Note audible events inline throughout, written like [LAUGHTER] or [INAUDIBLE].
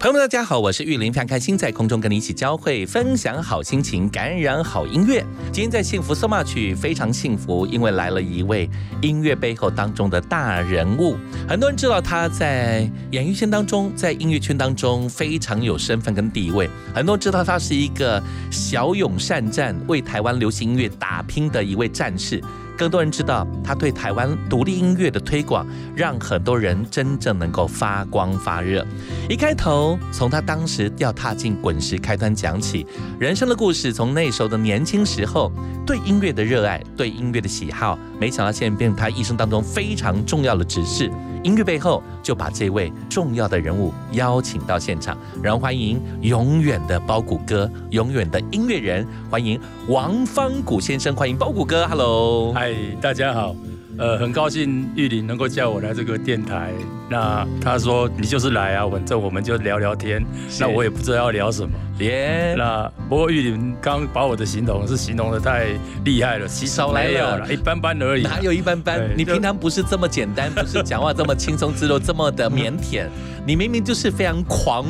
朋友们，大家好，我是玉林，非常开心在空中跟你一起交汇，分享好心情，感染好音乐。今天在幸福 so much 非常幸福，因为来了一位音乐背后当中的大人物。很多人知道他在演艺圈当中，在音乐圈当中非常有身份跟地位。很多人知道他是一个骁勇善战，为台湾流行音乐打拼的一位战士。更多人知道他对台湾独立音乐的推广，让很多人真正能够发光发热。一开头，从他当时要踏进滚石开端讲起，人生的故事，从那时候的年轻时候对音乐的热爱，对音乐的喜好，没想到现在变成他一生当中非常重要的指示。音乐背后，就把这位重要的人物邀请到现场，然后欢迎永远的包谷哥，永远的音乐人，欢迎王方谷先生，欢迎包谷哥，Hello，嗨，大家好。呃，很高兴玉林能够叫我来这个电台。那他说你就是来啊，反正我们就聊聊天。那我也不知道要聊什么。耶。那不过玉林刚把我的形容是形容的太厉害了，其实没有了，一般般而已。哪有一般般？你平常不是这么简单，不是讲话这么轻松自如，这么的腼腆。[LAUGHS] 你明明就是非常狂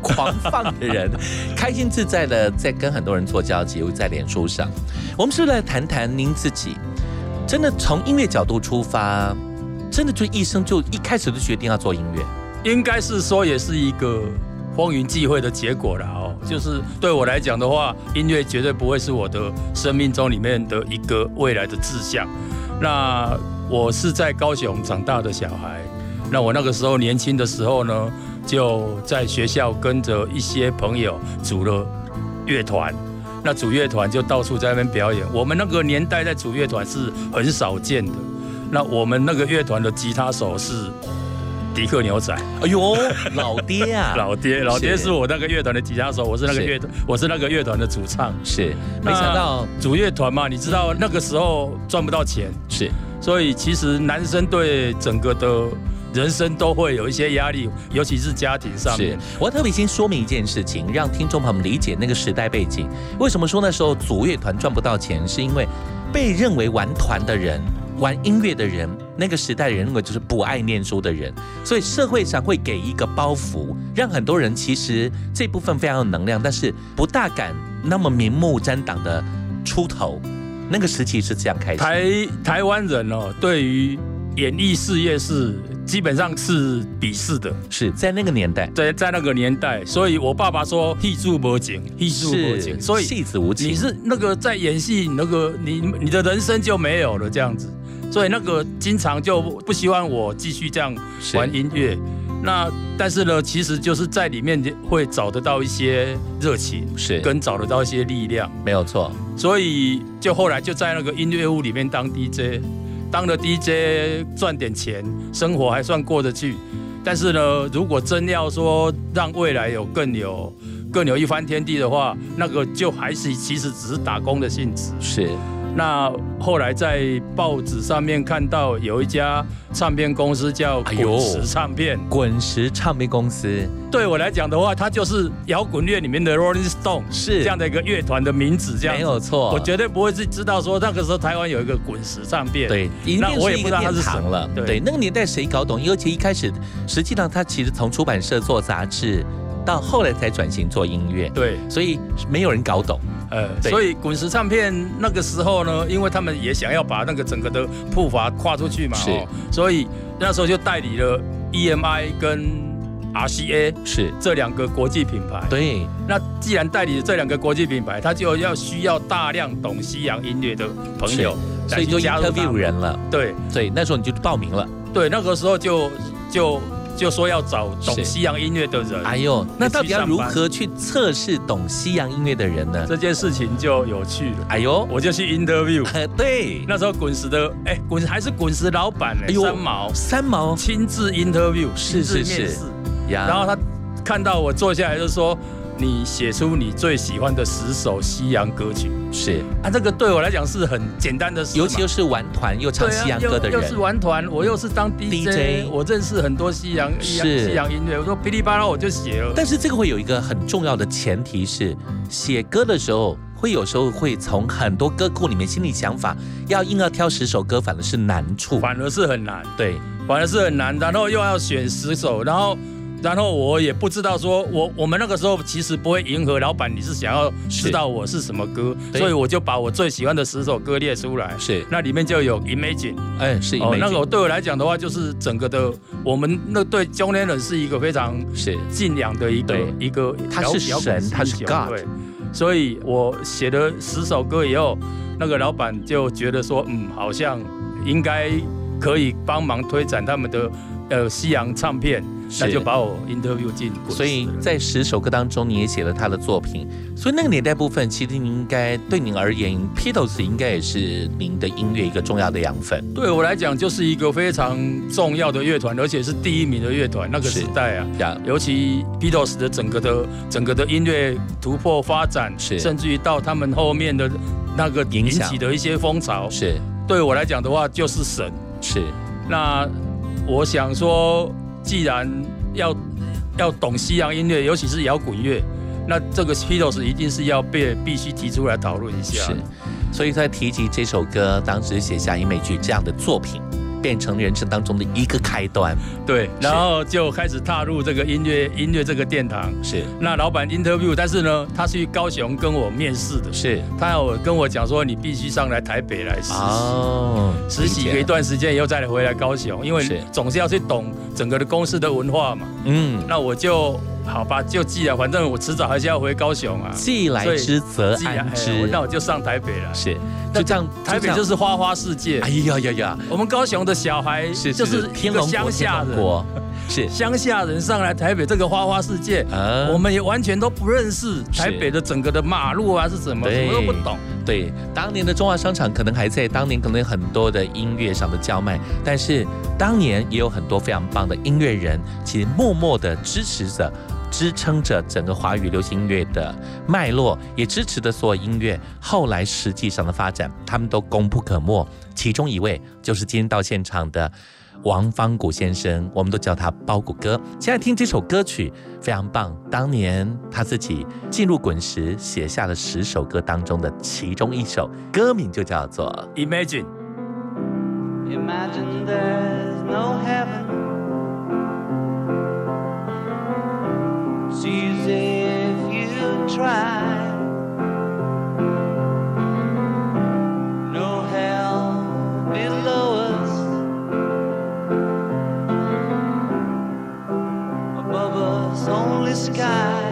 狂放的人，[LAUGHS] 开心自在的在跟很多人做交集，又在脸书上。我们是来谈谈您自己。真的从音乐角度出发，真的就一生就一开始就决定要做音乐，应该是说也是一个风云际会的结果了哦。就是对我来讲的话，音乐绝对不会是我的生命中里面的一个未来的志向。那我是在高雄长大的小孩，那我那个时候年轻的时候呢，就在学校跟着一些朋友组了乐团。那主乐团就到处在那边表演。我们那个年代在主乐团是很少见的。那我们那个乐团的吉他手是迪克牛仔。哎呦，老爹啊！[LAUGHS] 老爹，老爹是我那个乐团的吉他手，我是那个乐团，我是那个乐团的主唱。是，没想到主乐团嘛，你知道那个时候赚不到钱。是，所以其实男生对整个的。人生都会有一些压力，尤其是家庭上面。我要特别先说明一件事情，让听众朋友们理解那个时代背景。为什么说那时候组乐团赚不到钱？是因为被认为玩团的人、玩音乐的人，那个时代的人认为就是不爱念书的人，所以社会上会给一个包袱，让很多人其实这部分非常有能量，但是不大敢那么明目张胆的出头。那个时期是这样开始。台台湾人哦，对于演艺事业是。基本上是鄙视的，是在那个年代，对在那个年代，所以我爸爸说戏子无情，戏子无情，所以戏子无情，你是那个在演戏，那个你你的人生就没有了这样子，所以那个经常就不希望我继续这样玩音乐。那但是呢，其实就是在里面会找得到一些热情，是。跟找得到一些力量，没有错。所以就后来就在那个音乐屋里面当 DJ。当了 DJ 赚点钱，生活还算过得去。但是呢，如果真要说让未来有更有更有一番天地的话，那个就还是其实只是打工的性质。是。那后来在报纸上面看到有一家唱片公司叫滚石唱片，滚石唱片公司对我来讲的话，它就是摇滚乐里面的 Rolling Stone，是这样的一个乐团的名字，这样没有错。我绝对不会是知道说那个时候台湾有一个滚石唱片，对，那我也不知道它是什么了。对，那个年代谁搞懂？而且一开始，实际上他其实从出版社做杂志。到后来才转型做音乐，对，所以没有人搞懂，呃，所以滚石唱片那个时候呢，因为他们也想要把那个整个的步伐跨出去嘛，是，所以那时候就代理了 EMI 跟 RCA 是。这两个国际品牌。对，那既然代理这两个国际品牌，他就要需要大量懂西洋音乐的朋友，所以就加入他 interview。人了。对。所以那时候你就报名了。对，那个时候就就就说要找懂西洋音乐的人。哎呦，那到底要如何去测试懂西洋音乐的人呢？这件事情就有趣了，哎呦，我就去 interview。[LAUGHS] 对，那时候滚石的，哎，滚石还是滚石老板呢，哎呦三毛三毛亲自 interview，是是是。然后他看到我坐下来就说：“你写出你最喜欢的十首西洋歌曲是，啊！”这个对我来讲是很简单的事，尤其又是玩团又唱西洋歌的人又又是，玩团，我又是当 DJ，, DJ 我认识很多西洋西洋是西洋音乐，我说噼里啪啦我就写了。但是这个会有一个很重要的前提是，写歌的时候会有时候会从很多歌库里面心里想法，要硬要挑十首歌，反而是难处。反而是很难，对，反而是很难，然后又要选十首，然后。然后我也不知道说，我我们那个时候其实不会迎合老板，你是想要知道我是什么歌，所以我就把我最喜欢的十首歌列出来。是，那里面就有 Imagine，哎，是哦，那 Imagine 个对我来讲的话，就是整个的我们那对 John Lennon 是一个非常是。敬仰的一个一个他是神他是英雄 God 对，所以我写了十首歌以后，那个老板就觉得说，嗯，好像应该可以帮忙推展他们的呃西洋唱片，那就把我 interview 进。所以在十首歌当中，你也写了他的作品，所以那个年代部分，其实您应该对您而言，Beatles 应该也是您的音乐一个重要的养分。对我来讲，就是一个非常重要的乐团，而且是第一名的乐团。那个时代啊，呀，尤其 Beatles 的整个的整个的音乐突破发展，是甚至于到他们后面的那个引影响起的一些风潮，是对我来讲的话就是神。是那我想说，既然要要懂西洋音乐，尤其是摇滚乐，那这个 Beatles 一定是要被必须提出来讨论一下是。，所以在提及这首歌，当时写下英美剧这样的作品，变成人生当中的一个开端。对，然后就开始踏入这个音乐音乐这个殿堂。是那老板 interview，但是呢，他去高雄跟我面试的，是他有跟我讲说，你必须上来台北来实习。哦，实习个一段时间以后再回来高雄，因是为总是要去懂整个的公司的文化嘛。嗯，那我就好吧，就记了，反正我迟早还是要回高雄啊。既来之则安之，那我就上台北了。是就这样，台北就是是花花世界。哎，呀呀呀，我们高雄的小孩是就是一个乡下人，是。乡下人上来台北这个花花世界，啊。我们也完全都不认识台北的整个的马路啊是什么，什么都不懂。对，当年的中华商场可能还在，当年可能有很多的音乐上的叫卖，但是当年也有很多非常棒的音乐人，其实默默的支持着。支撑着整个华语流行音乐的脉络，也支持的所有音乐后来实际上的发展，他们都功不可没。其中一位就是今天到现场的王方谷先生，我们都叫他包谷哥。现在听这首歌曲非常棒，当年他自己进入滚石写下了十首歌当中的其中一首，歌名就叫做 Imagine，Imagine there's no heaven. See as if you try. No hell below us. Above us, only sky.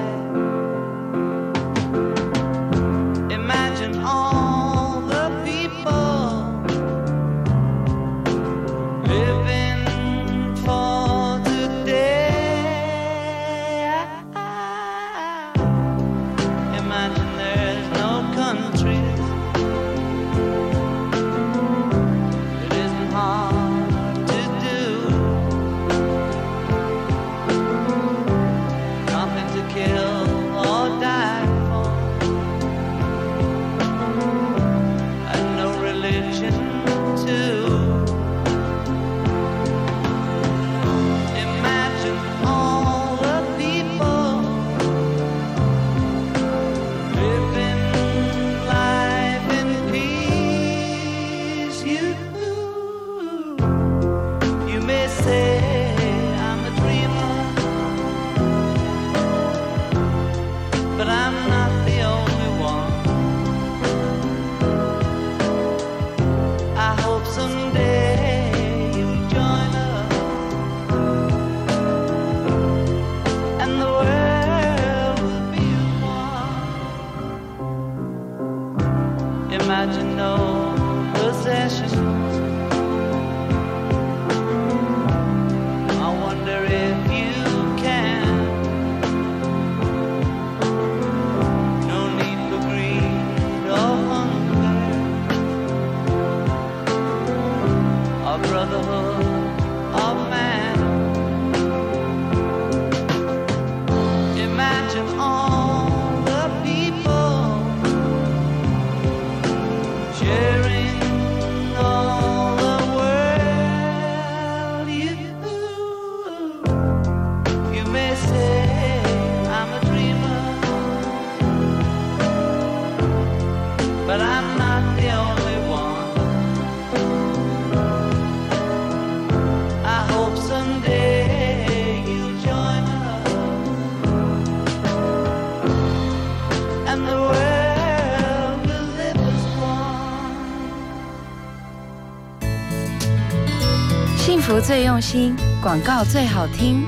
最用心，广告最好听。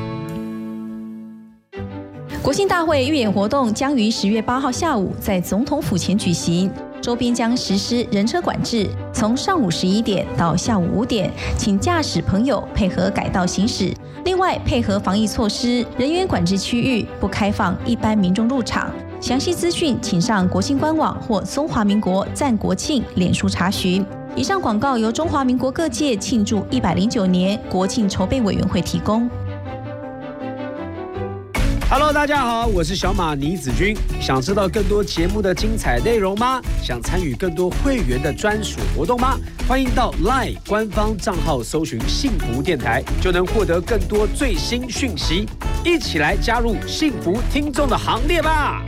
国庆大会预演活动将于十月八号下午在总统府前举行，周边将实施人车管制，从上午十一点到下午五点，请驾驶朋友配合改道行驶。另外，配合防疫措施，人员管制区域不开放一般民众入场。详细资讯请上国庆官网或中华民国赞国庆脸书查询。以上广告由中华民国各界庆祝一百零九年国庆筹备委员会提供。Hello，大家好，我是小马倪子君。想知道更多节目的精彩内容吗？想参与更多会员的专属活动吗？欢迎到 LINE 官方账号搜寻“幸福电台”，就能获得更多最新讯息。一起来加入幸福听众的行列吧！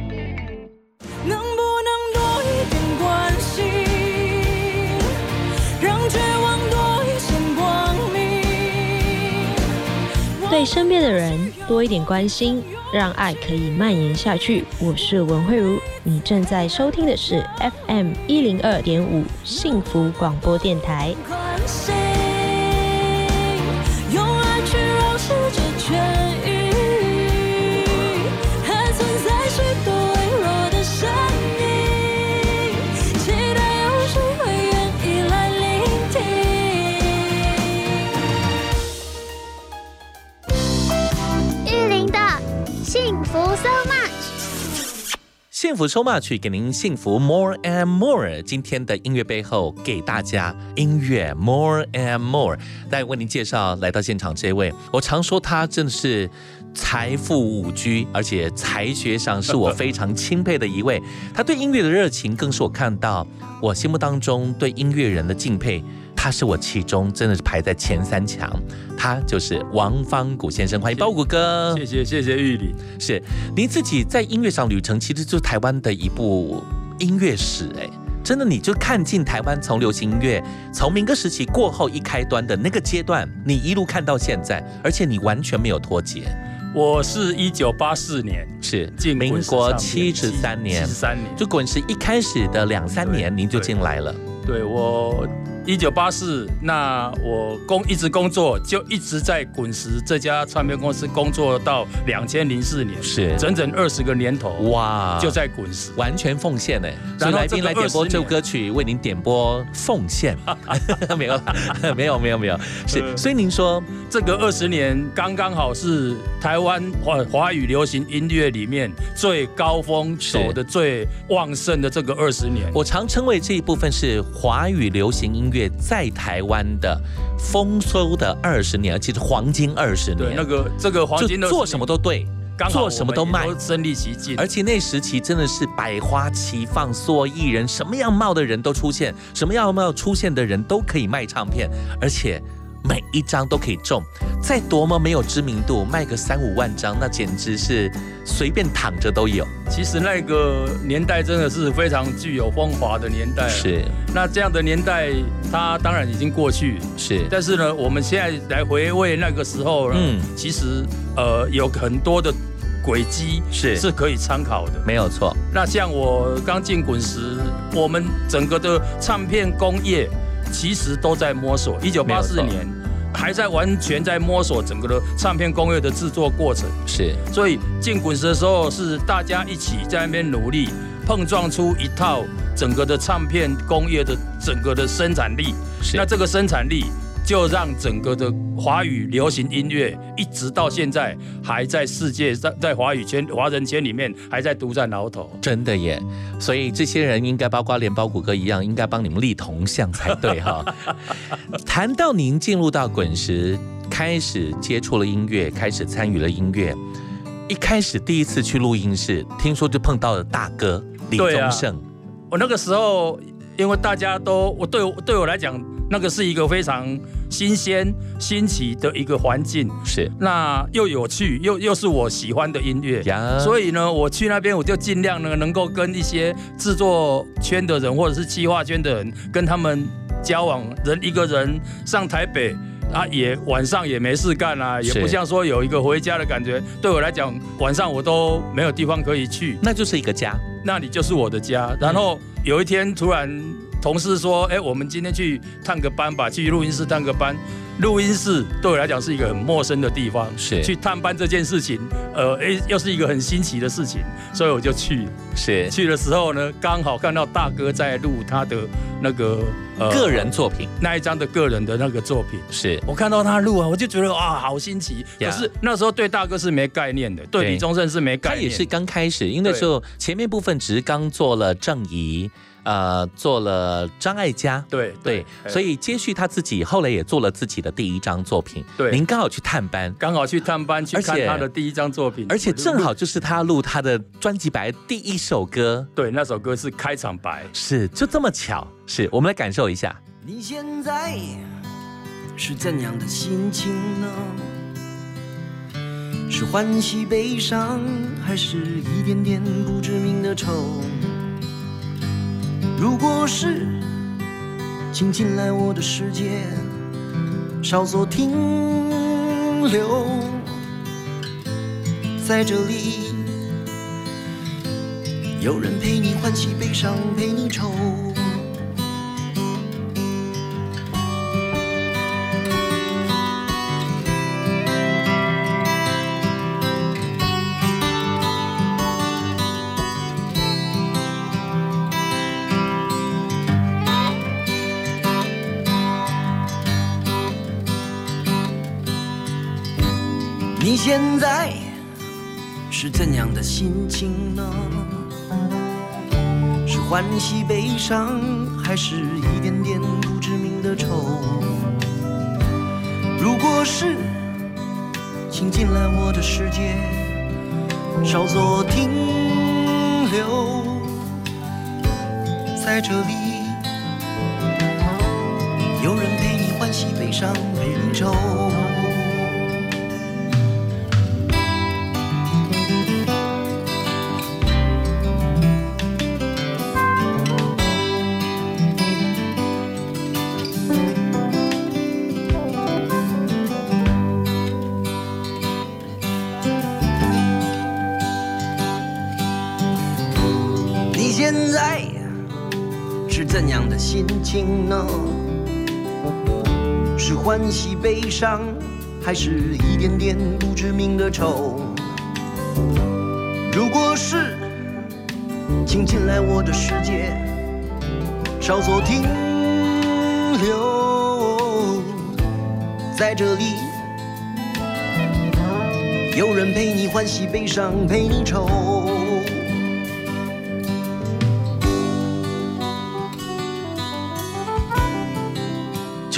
对身边的人多一点关心，让爱可以蔓延下去。我是文慧茹，你正在收听的是 FM 一零二点五幸福广播电台。用爱去让世界痊愈，幸福收马曲给您幸福 more and more。今天的音乐背后给大家音乐 more and more。来为您介绍来到现场这位，我常说他真的是财富五居，而且才学上是我非常钦佩的一位。他对音乐的热情，更是我看到我心目当中对音乐人的敬佩。他是我其中真的是排在前三强，他就是王方谷先生，欢迎包谷哥。谢谢谢谢玉林。是您自己在音乐上旅程，其实就是台湾的一部音乐史，哎，真的，你就看尽台湾从流行音乐从民歌时期过后一开端的那个阶段，你一路看到现在，而且你完全没有脱节。我是一九八四年是进民国七十三年。七十，三年，就滚石一开始的两三年，您就进来了。对我一九八四，那我工一直工作，就一直在滚石这家唱片公司工作到两千零四年，是整整二十个年头，哇，就在滚石。完全奉献呢。所以来宾这个来点播这首歌曲，为您点播奉献，[LAUGHS] 没有，没有没有没有，是。呃所以您说这个二十年刚刚好是台湾华华语流行音乐里面最高峰、走的最旺盛的这个二十年。我常称为这一部分是华语流行音乐在台湾的丰收的二十年，其实黄金二十年。对，那个这个黄金做什么都对，做什么都卖身临其境，而且那时期真的是百花齐放，所有艺人什么样貌的人都出现，什么样貌出现的人都可以卖唱片，而且每一张都可以中。再多么没有知名度，卖个三五万张，那简直是随便躺着都有。其实那个年代真的是非常具有风华的年代。是，那这样的年代，它当然已经过去。是，但是呢，我们现在来回味那个时候呢，嗯其实呃有很多的轨迹是是可以参考的。没有错。那像我刚进滚石，我们整个的唱片工业其实都在摸索。一九八四年还在完全在摸索整个的唱片工业的制作过程。是，所以进滚石的时候是大家一起在那边努力，碰撞出一套整个的唱片工业的整个的生产力。是那这个生产力就让整个的华语流行音乐一直到现在还在世界在在华语圈华人圈里面还在独占鳌头。真的耶，所以这些人应该包括连包谷哥一样，应该帮你们立铜像才对哈。[LAUGHS] 谈到您进入到滚石，开始接触了音乐，开始参与了音乐，一开始第一次去录音室，听说就碰到了大哥李宗盛，我那个时候，因为大家都我对我对我来讲，那个是一个非常新鲜、新奇的一个环境，是那又有趣，又又是我喜欢的音乐。呀，所以呢，我去那边我就尽量呢，能够跟一些制作圈的人或者是企划圈的人，跟他们交往。人一个人上台北啊，也晚上也没事干啊，也不像说有一个回家的感觉。对我来讲，晚上我都没有地方可以去，那就是一个家，那里就是我的家。然后有一天突然同事说：“哎，我们今天去探个班吧，去录音室探个班。”录音室对我来讲是一个很陌生的地方，是去探班这件事情，呃，哎，又是一个很新奇的事情，所以我就去。是去的时候呢，刚好看到大哥在录他的那个呃个人作品，那一张的个人的那个作品。是我看到他录啊，我就觉得哇，好新奇。可是那时候对大哥是没概念的，对对李宗盛是没概念。他也是刚开始，因为那时候前面部分只是刚做了郑怡，呃，做了张艾嘉，对对，所以接续他自己，后来也做了自己的第一张作品。对您刚好去探班，刚好去探班去而且看他的第一张作品，而且正好就是他录他的专辑白第一首歌，对那首歌是开场白，是就这么巧，是我们来感受一下。你现在是怎样的心情呢？是欢喜悲伤，还是一点点不知名的愁？如果是，请进来我的世界，稍作停留，在这里，有人陪你欢喜悲伤，陪你愁。现在是怎样的心情呢？是欢喜悲伤，还是一点点不知名的愁？如果是，请进来我的世界，稍作停留，在这里，有人陪你欢喜悲伤，陪你愁。情呢？是欢喜悲伤，还是一点点不知名的愁？如果是，请进来我的世界，稍作停留，在这里，有人陪你欢喜悲伤，陪你愁。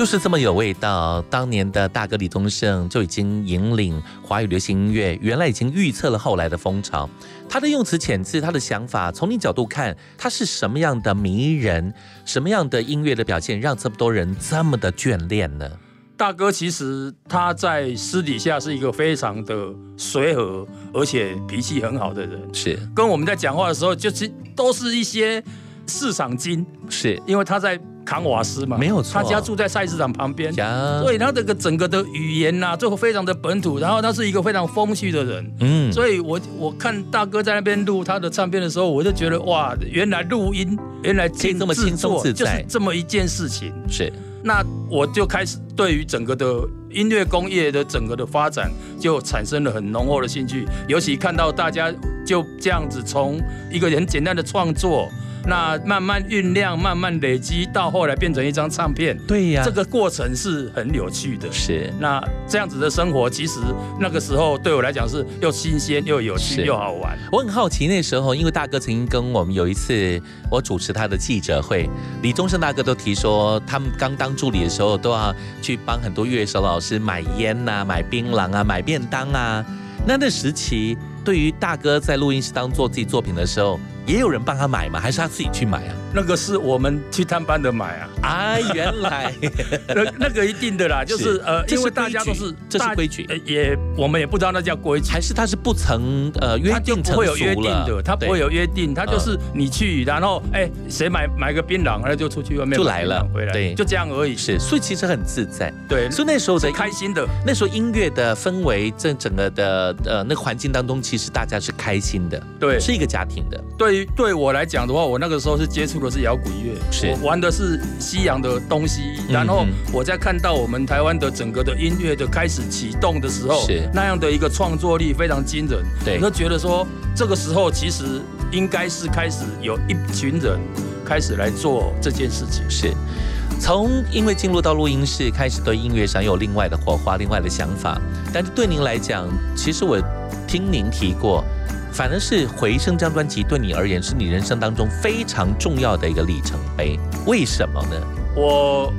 就是这么有味道。当年的大哥李宗盛就已经引领华语流行音乐，原来已经预测了后来的风潮。他的用词遣字，他的想法，从你角度看，他是什么样的迷人，什么样的音乐的表现，让这么多人这么的眷恋呢？大哥其实他在私底下是一个非常的随和，而且脾气很好的人。是跟我们在讲话的时候，就是都是一些市场金，是，因为他在扛瓦斯嘛，没有错他家住在菜市场旁边，所以他这个整个的语言呐、就非常的本土，然后他是一个非常风趣的人。嗯，所以我我看大哥在那边录他的唱片的时候，我就觉得哇，原来录音，原来这么制轻松自在是这么一件事情。是那我就开始对于整个的音乐工业的整个的发展，就产生了很浓厚的兴趣。尤其看到大家就这样子从一个很简单的创作，那慢慢酝酿、慢慢累积，到后来变成一张唱片，对呀，这个过程是很有趣的。是那这样子的生活，其实那个时候对我来讲是又新鲜又有趣又好玩。我很好奇，那时候因为大哥曾经跟我们有一次，我主持他的记者会，李宗盛大哥都提说，他们刚当助理的时候，都要去帮很多乐手老师买烟呐、买槟榔啊、买便当啊。那那时期，对于大哥在录音室当做自己作品的时候，也有人帮他买吗？还是他自己去买啊？那个是我们去探班的买啊，啊，原来。[LAUGHS] 那那个一定的啦，就是是呃，因为大家都是这是大规矩。呃也我们也不知道那叫规矩，还是他是不曾呃约定成不会有约定的，他不会有约定，他就是你去，然后哎谁买买个槟榔，然后就出去外面就来了回来，对。就这样而已。是，所以其实很自在。对，所以那时候的开心的，那时候音乐的氛围，这整个的呃那个环境当中，其实大家是开心的，对。是一个家庭的，对于对我来讲的话，我那个时候是接触的是摇滚乐，是我玩的是西洋的东西，嗯然后嗯我在看到我们台湾的整个的音乐的开始启动的时候，是那样的一个创作力非常惊人，对我就觉得说这个时候其实应该是开始有一群人开始来做这件事情，是。从因为进入到录音室，开始对音乐上有另外的火花、另外的想法。但是对您来讲，其实我听您提过，反而是《回声》这张专辑对你而言是你人生当中非常重要的一个里程碑。为什么呢？我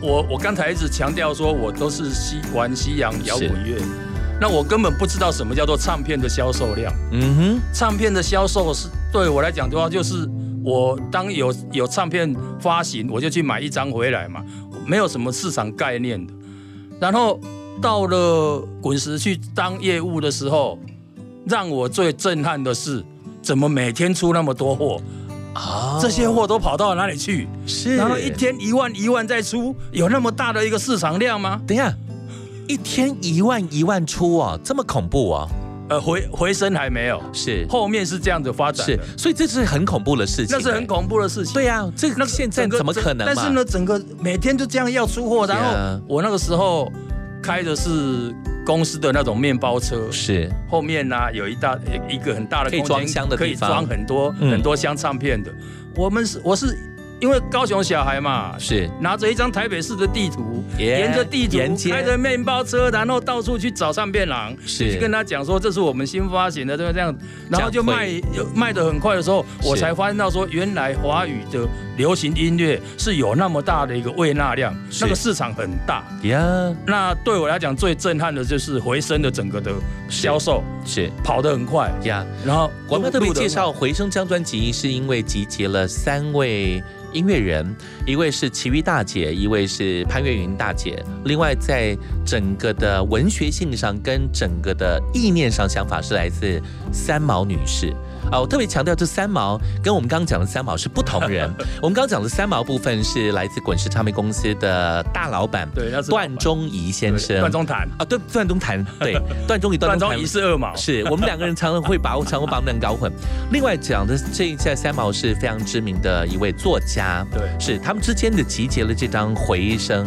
我我刚才一直强调说，我都是西玩西洋摇滚乐，那我根本不知道什么叫做唱片的销售量。嗯哼，唱片的销售是对我来讲的话，就是我当有有唱片发行，我就去买一张回来嘛，没有什么市场概念的。然后到了滚石去当业务的时候，让我最震撼的是，怎么每天出那么多货？啊这些货都跑到哪里去？是，然后一天一万一万再出，有那么大的一个市场量吗？等一下，一天一万一万出哦，这么恐怖哦，呃，回回升还没有，是后面是这样子发展是，，所以这是很恐怖的事情，那是很恐怖的事情。对呀、这那现在怎么可能？但是呢，整个每天就这样要出货，然后我那个时候开的是公司的那种面包车，是。后面呢、有一大一个很大的可以装箱的可以装很多、嗯。很多箱唱片的。我们是我是因为高雄小孩嘛，是。拿着一张台北市的地图沿着地图开着面包车，然后到处去找唱片郎，是。去跟他讲说这是我们新发行的，这个这样，然后就卖卖的很快的时候，我才发现到说，原来华语的流行音乐是有那么大的一个喂纳量，那个市场很大。呀，那对我来讲最震撼的就是回声的整个的销售是。跑得很快，呀。然后我们特别介绍《回声》这张专辑，是因为集结了三位音乐人，一位是齐豫大姐，一位是潘越云大姐，另外在整个的文学性上跟整个的意念上想法是来自三毛女士。啊，我特别强调，这三毛跟我们刚刚讲的三毛是不同人。[LAUGHS] 我们刚刚讲的三毛部分是来自滚石唱片公司的大老板对，那是段中仪先生。段中谈，啊，对，段中谈，对，[LAUGHS] 段中仪、段中谈段中仪是二毛，是我们两个人常常会把我常会把我们两个搞混。另外讲的这一下三毛是非常知名的一位作家，对是他们之间的集结了这张回声，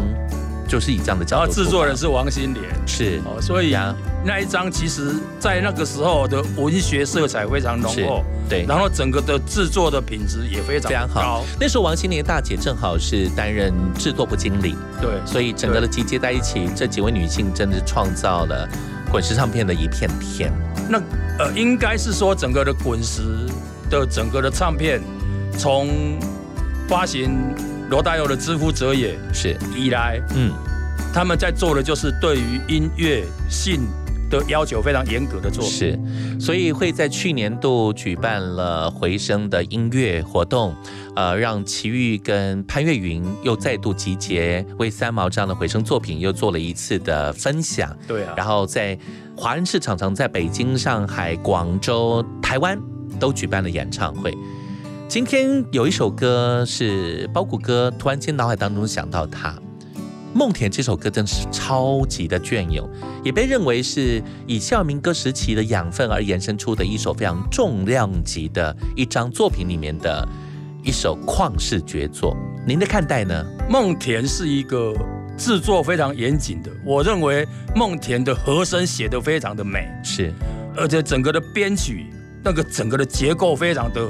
就是以这样的角然后度。制作人是王心莲。是哦，所以呀那一张其实，在那个时候的文学色彩非常浓厚，对，然后整个的制作的品质也非常非常好，那时候王心凌大姐正好是担任制作部经理，对，所以整个的集结在一起，这几位女性真的是创造了滚石唱片的一片天。那呃，应该是说整个的滚石的整个的唱片，从发行罗大佑的《知乎者也》是，以来，嗯，他们在做的就是对于音乐性的要求非常严格的作品。是，所以会在去年度举办了回声的音乐活动，呃，让齐豫跟潘越云又再度集结，为三毛这样的回声作品又做了一次的分享。对啊，然后在华人市场上，在北京、上海、广州、台湾都举办了演唱会。今天有一首歌是包谷歌，突然间脑海当中想到他。梦田这首歌真是超级的隽永，也被认为是以校民歌时期的养分而延伸出的一首非常重量级的一张作品里面的一首旷世绝作。您的看待呢？梦田是一个制作非常严谨的，我认为梦田的和声写得非常的美，是，而且整个的编曲那个整个的结构非常的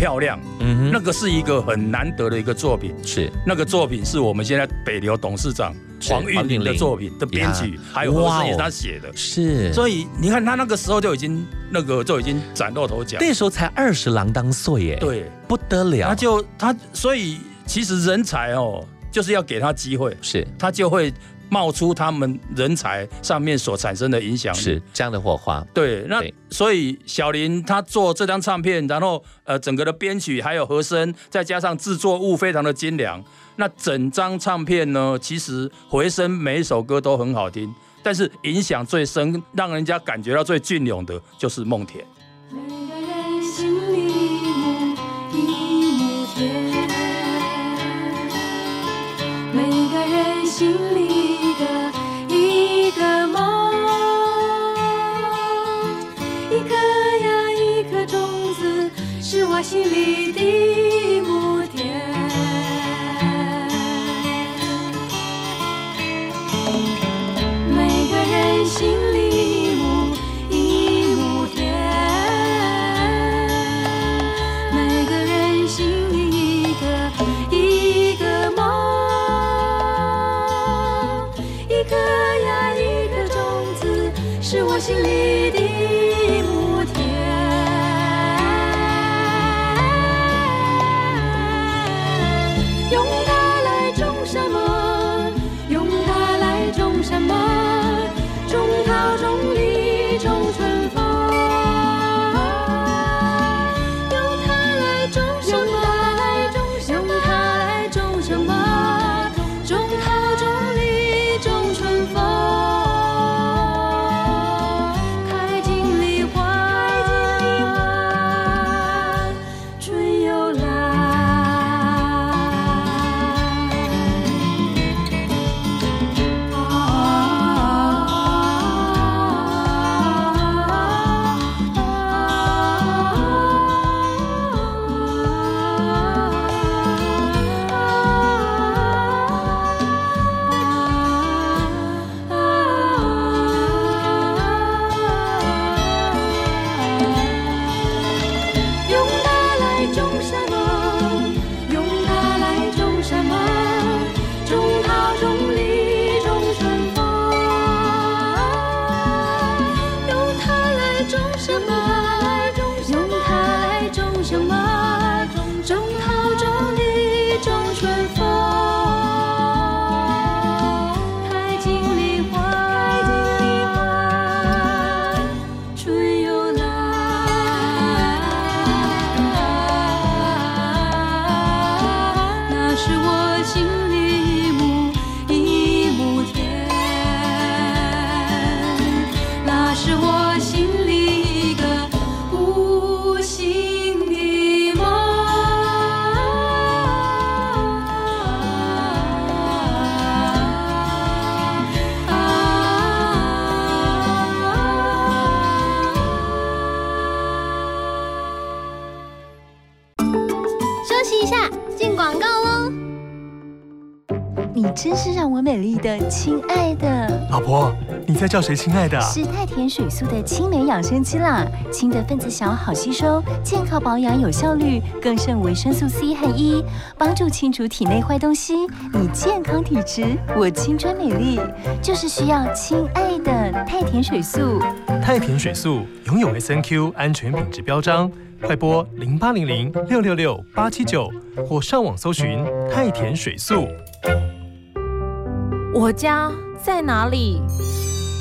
漂亮，嗯哼，那个是一个很难得的一个作品。是。那个作品是我们现在北流董事长黄玉玲。的作品的编曲，还有和声也是他写的。是，所以你看，他那个时候就已经那个就已经崭露头角。那时候才二十郎当岁耶，，对，不得了，他就他，所以其实人才哦，就是要给他机会，是。他就会冒出他们人才上面所产生的影响力。是这样的火花。对，那对所以小林他做这张唱片，然后呃整个的编曲还有和声，再加上制作物非常的精良。那整张唱片呢，其实回声每一首歌都很好听，但是影响最深、让人家感觉到最隽永的就是《梦田》。每个人心里心里的一亩田。每个人心里在叫谁亲爱的啊？是太田水素的青梅养生机啦，氢的分子小，好吸收，健康保养有效率，更胜维生素 C 和 E，帮助清除体内坏东西。你健康体质，我青春美丽，就是需要亲爱的太田水素。太田水素拥有 S N Q 安全品质标章，快拨零八零零六六六八七九或上网搜寻太田水素。我家在哪里？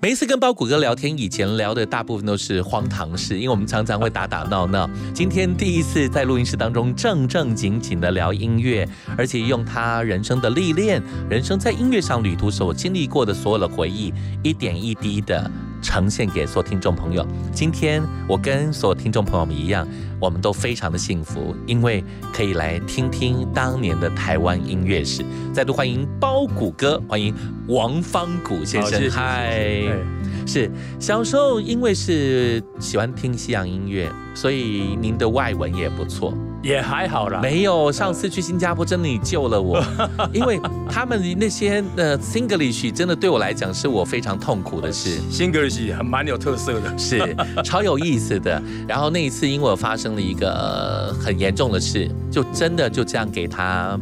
每一次跟包谷哥聊天，以前聊的大部分都是荒唐事，因为我们常常会打打闹闹。今天第一次在录音室当中正正经经的聊音乐，而且用他人生的历练、人生在音乐上旅途所经历过的所有的回忆，一点一滴的呈现给所有听众朋友。今天我跟所有听众朋友们一样，我们都非常的幸福，因为可以来听听当年的台湾音乐史。再度欢迎包谷哥，欢迎王方谷先生，嗨。是小时候因为是喜欢听西洋音乐，所以您的外文也不错。也还好啦。没有，上次去新加坡真的你救了我，[LAUGHS] 因为他们那些呃 Singlish 真的对我来讲是我非常痛苦的事。Singlish 还蛮有特色的，是超有意思的。然后那一次因为我发生了一个呃很严重的事，就真的就这样给他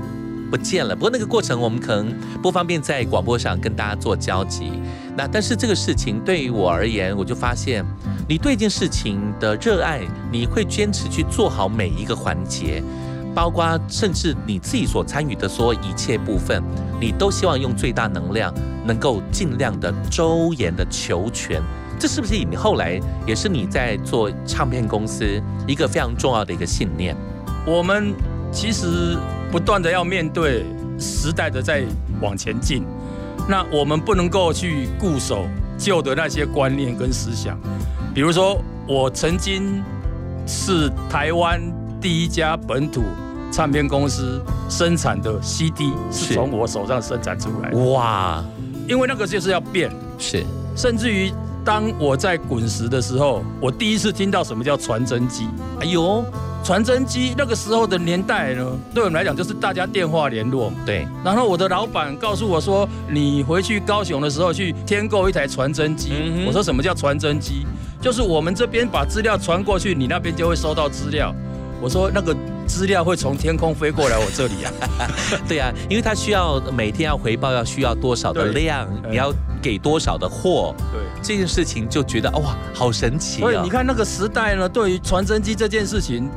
不见了。不过那个过程我们可能不方便在广播上跟大家做交集。那但是这个事情对于我而言，我就发现你对一件事情的热爱，你会坚持去做好每一个环节。包括甚至你自己所参与的所有一切部分，你都希望用最大能量，能够尽量的周延的求全。这是不是你后来也是你在做唱片公司一个非常重要的一个信念？我们其实不断的要面对时代的在往前进，那我们不能够去固守旧的那些观念跟思想。比如说，我曾经是台湾第一家本土唱片公司生产的 CD 是是从我手上生产出来的。哇，因为那个就是要变，是，甚至于当我在滚石的时候，我第一次听到什么叫传真机。哎呦，传真机那个时候的年代呢，对我们来讲就是大家电话联络嘛。对，然后我的老板告诉我说，你回去高雄的时候去添购一台传真机。嗯我说什么叫传真机？就是我们这边把资料传过去，你那边就会收到资料。我说那个资料会从天空飞过来我这里啊。[LAUGHS] 对啊，因为他需要每天要回报，要需要多少的量，你要给多少的货，对。这件事情就觉得哇，好神奇啊所以你！看那个时代呢，对于传真机这件事情，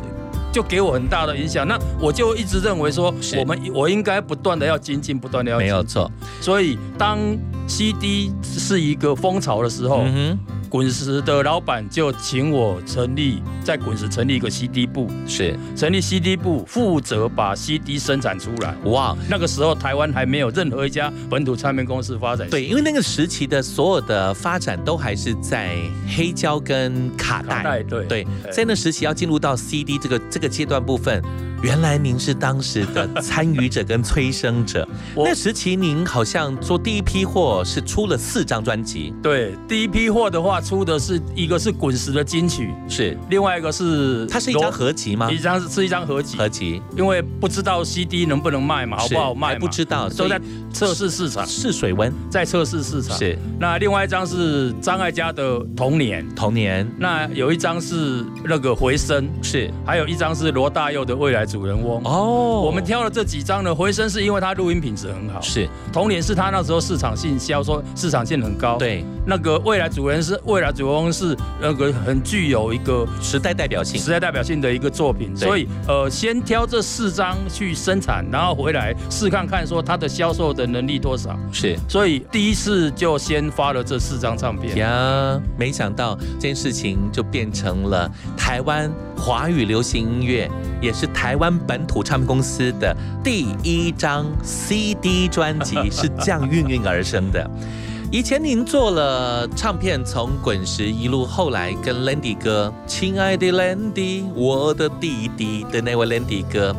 就给我很大的影响。那我就一直认为说，我们我应该不断的要精进，不断的要没有错。所以当 CD 是一个风潮的时候，嗯滚石的老板就请我成立在滚石成立一个 CD 部，是。成立 CD 部，负责把 CD 生产出来。哇，那个时候台湾还没有任何一家本土唱片公司发展。对，因为那个时期的所有的发展都还是在黑胶跟卡带，卡带对。对，对在那时期要进入到 CD 这个这个阶段部分，原来您是当时的参与者跟催生者。[LAUGHS] 那时期您好像说第一批货是出了四张专辑，对，第一批货的话出的是一个是滚石的金曲，是。另外一个是它是一张合集吗？一张是是一张合集，合集，因为不知道 CD 能不能卖嘛，好不好卖不知道都在测试市场，试水温，在测试市场。是。那另外一张是张艾嘉的童年，童年，那有一张是那个回声，是。还有一张是罗大佑的未来主人翁。哦，我们挑了这几张呢，回声是因为它录音品质很好，是。童年是它那时候市场性销售市场性很高，对，那个未来主人是未来主人翁是那个很具有一个时代代表性，时代代表性的一个作品，对。所以呃，先挑这四张去生产，然后回来试看看说它的销售的能力多少。是。所以第一次就先发了这四张唱片。呀，没想到这件事情就变成了台湾华语流行音乐，也是台湾本土唱片公司的第一张 CD 专辑，是这样孕育而生的。[LAUGHS] 以前您做了唱片，从滚石一路，后来跟 Landy 哥，亲爱的 Landy，我的弟弟的那位 Landy 哥，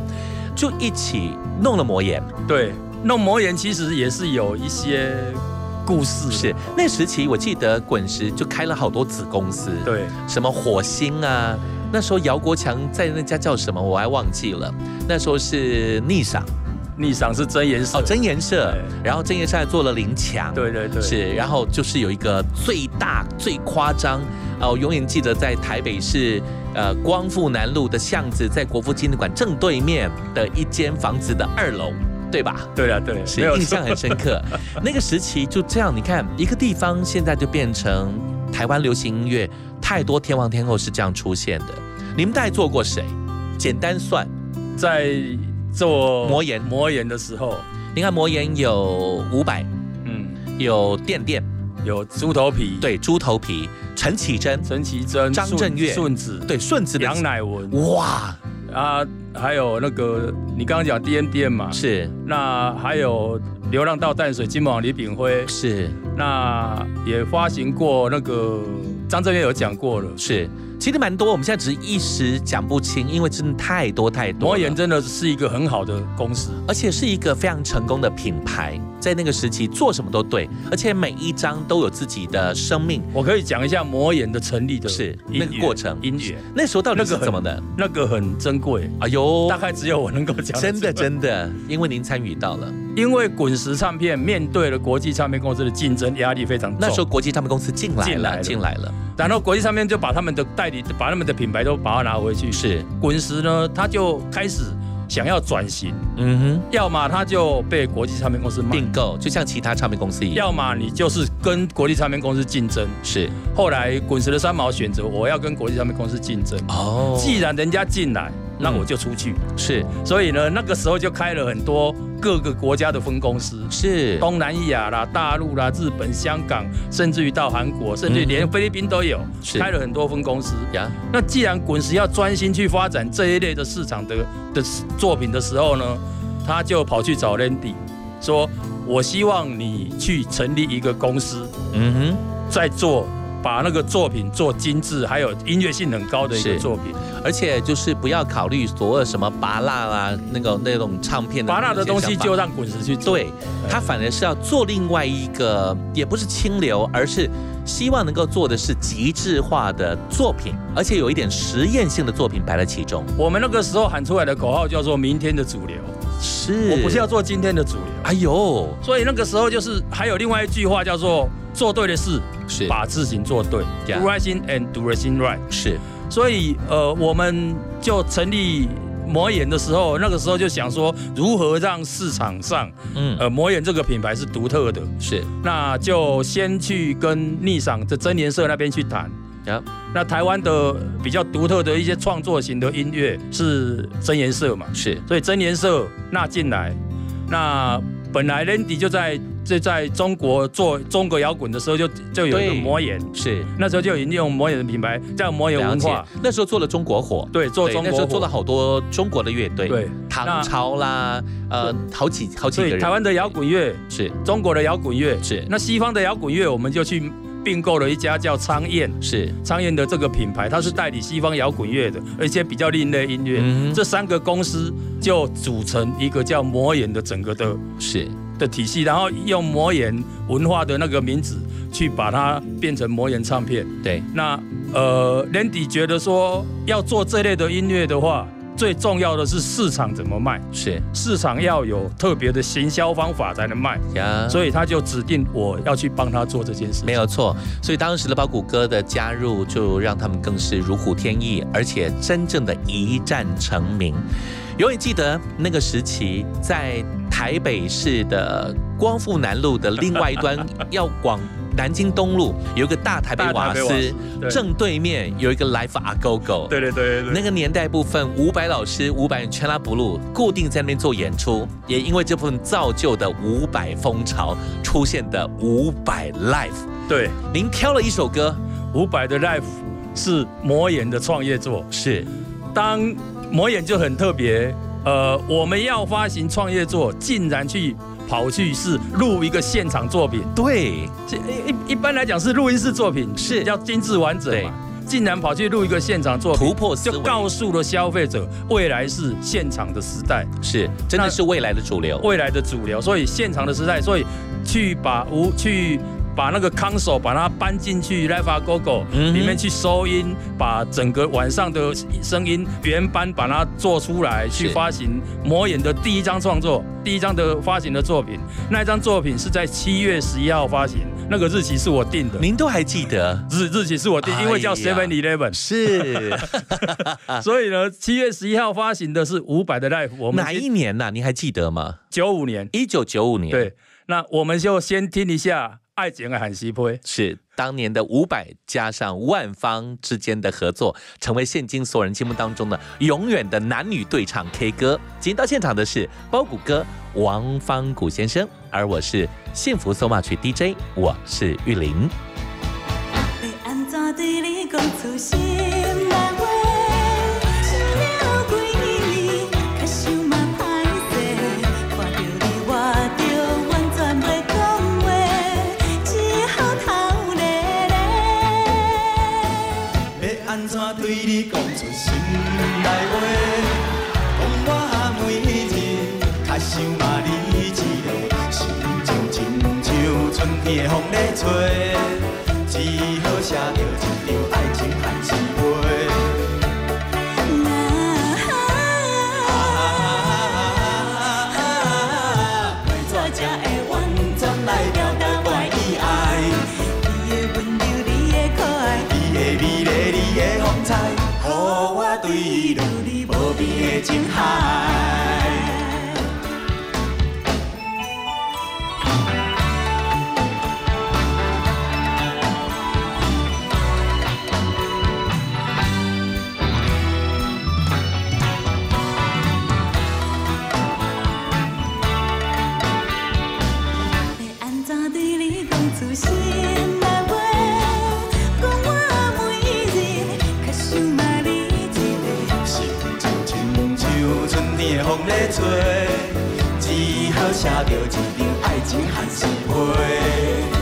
就一起弄了魔眼。对，弄魔眼其实也是有一些故事。是那时期，我记得滚石就开了好多子公司，对，什么火星啊、那时候姚国强在那家叫什么，我还忘记了。那时候是逆赏，逆赏是真颜色哦，真颜色。然后真颜色还做了林墙，对对对，是。然后就是有一个最大最夸张，哦，我永远记得在台北市呃光复南路的巷子，在国父纪念馆正对面的一间房子的二楼。对吧？对啊，对，是印象很深刻。[LAUGHS] 那个时期就这样，你看一个地方现在就变成台湾流行音乐，太多天王天后是这样出现的。你们大概做过谁？简单算，在做魔岩魔岩的时候，你看魔岩有伍佰，嗯，有电电，有猪头皮，对，猪头皮，陈绮贞，陈绮贞，张震岳，顺子，对，顺子，杨乃文，哇。啊，还有那个你刚刚讲 D N D 嘛，是。那还有流浪到淡水金毛李炳辉，是。那也发行过那个张震岳有讲过了，是。其实蛮多，我们现在只是一时讲不清，因为真的太多太多。魔岩真的是一个很好的公司，而且是一个非常成功的品牌，在那个时期做什么都对，而且每一张都有自己的生命。我可以讲一下魔眼的成立的是那个过程，音乐那时候到底是怎么的？那个很珍贵，哎呦，大概只有我能够讲。真的真的，因为您参与到了，因为滚石唱片面对了国际唱片公司的竞争压力非常重，那时候国际唱片公司进来了，进来了，然后国际唱片就把他们的代理，把他们的品。牌都把它拿回去，是。滚石呢，他就开始想要转型，嗯哼，要么他就被国际唱片公司并购，就像其他唱片公司一样，要么你就是跟国际唱片公司竞争，是。后来滚石的三毛选择我要跟国际唱片公司竞争，哦，既然人家进来，那我就出去，是。所以呢，那个时候就开了很多。各个国家的分公司是东南亚啦、大陆啦、日本、香港，甚至于到韩国，甚至连菲律宾都有，开了很多分公司呀。那既然滚石要专心去发展这一类的市场的的作品的时候呢，他就跑去找 Landy 说：“我希望你去成立一个公司，嗯哼，在做。”把那个作品做精致，还有音乐性很高的一个作品，而且就是不要考虑所谓什么拔蜡啊，那个那种唱片的拔蜡的东西就让滚石去做，对他反而是要做另外一个，也不是清流，而是希望能够做的是极致化的作品，而且有一点实验性的作品摆在其中。我们那个时候喊出来的口号叫做“明天的主流”，是。我不是要做今天的主流。哎呦，所以那个时候就是还有另外一句话叫做。做对的事，是把事情做对，do right thing and do the thing right。是，所以呃，我们就成立魔眼的时候，那个时候就想说，如何让市场上，嗯，呃，魔眼这个品牌是独特的，是，那就先去跟逆赏的真颜色那边去谈。那台湾的比较独特的一些创作型的音乐是真颜色嘛？是，所以真颜色纳进来，那本来 Landy 就在。这在中国做中国摇滚的时候，就就有一个魔岩，是。那时候就已经用魔岩的品牌叫魔岩文化。那时候做了中国火，对，做中国那时候做了好多中国的乐队，对，唐朝啦，呃，好几好几个人。台湾的摇滚乐是。中国的摇滚乐。是，那西方的摇滚乐我们就去并购了一家叫苍燕，是。苍燕的这个品牌，它是代理西方摇滚乐的，而且比较另类音乐。这三个公司就组成一个叫魔眼的整个的，是。的体系，然后用魔岩文化的那个名字去把它变成魔岩唱片。对，那呃，Landy 觉得说要做这类的音乐的话，最重要的是市场怎么卖，是市场要有特别的行销方法才能卖呀。所以他就指定我要去帮他做这件事，没有错。所以当时的包谷哥的加入，就让他们更是如虎添翼，而且真正的一战成名。永远记得那个时期在。台北市的光复南路的另外一端，[LAUGHS] 要往南京东路，有一个大台北瓦斯，正对面有一个 Life A Go Go。对对对那个年代部分，伍佰老师、伍佰全拉不露固定在那边做演出，也因为这部分造就的伍佰风潮出现的伍佰 Life。对，您挑了一首歌，伍佰的 Life 是魔眼的创业作，是当魔眼就很特别。呃，我们要发行创业作，竟然去跑去是录一个现场作品。对，一一般来讲是录音室作品，是要精致完整嘛。竟然跑去录一个现场作品，突破就告诉了消费者，未来是现场的时代，是真的是未来的主流，未来的主流。所以现场的时代，所以去把无去把那个康手把它搬进去 a Go 里面去收音，把整个晚上的声音原班把它做出来，去是发行魔眼的第一张创作，第一张的发行的作品。那一张作品是在七月十一号发行，那个日期是我定的。您都还记得？日日期是我定，因为叫 Seven Eleven，是 [LAUGHS] 所以呢，七月十一号发行的是五百的 Life 我们哪一年呐、您还记得吗？九五年，一九九五年。，对，那我们就先听一下《爱情的喊西坡》。是当年的五百加上万方之间的合作，成为现今所有人心目当中的永远的男女对唱 K 歌。今天到现场的是包谷哥王方谷先生，而我是幸福搜马曲 DJ，我是玉林。的风咧吹，只好写着一张爱情汉诗为怎才会完全来表达我的爱？你的温柔，你的可爱，你的美丽，你的风采，予我对你落你无边的情海。写着一张爱情汉诗批。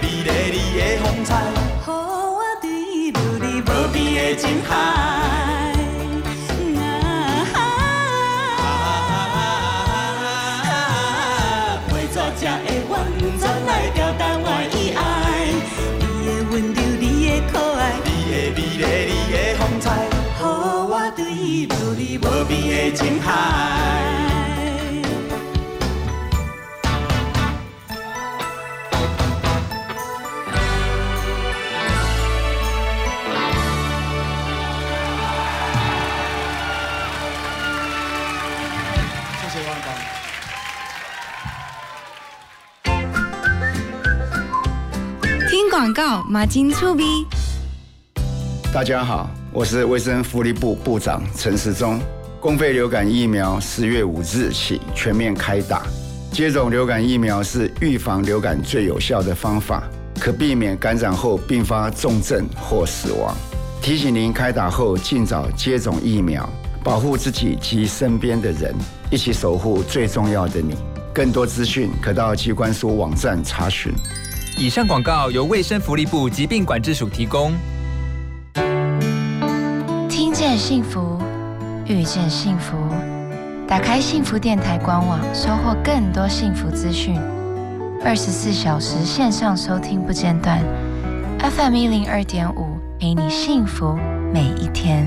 美丽，你的风采，予我对你落你无边的情海。要怎才会完全来表达我的爱？你的温柔，你的可爱，你的美丽，你的风采，予我对你落你无边的情海。马金醋逼。大家好，我是卫生福利部部长陈时中。公费流感疫苗十月五日起全面开打。接种流感疫苗是预防流感最有效的方法，可避免感染后并发重症或死亡。提醒您开打后尽早接种疫苗，保护自己及身边的人，一起守护最重要的你。更多资讯可到机关署网站查询。以上广告由卫生福利部疾病管制署提供。听见幸福，遇见幸福。打开幸福电台官网，收获更多幸福资讯。二十四小时线上收听不间断，FM 一零二点五，陪你幸福每一天。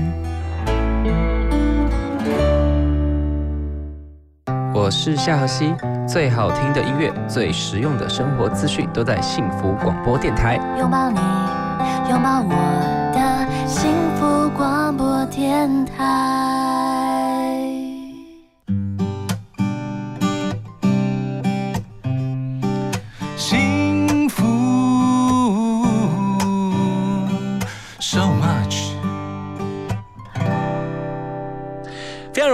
我是夏荷西，最好听的音乐，最实用的生活资讯都在幸福广播电台。拥抱你，拥抱我的幸福广播电台。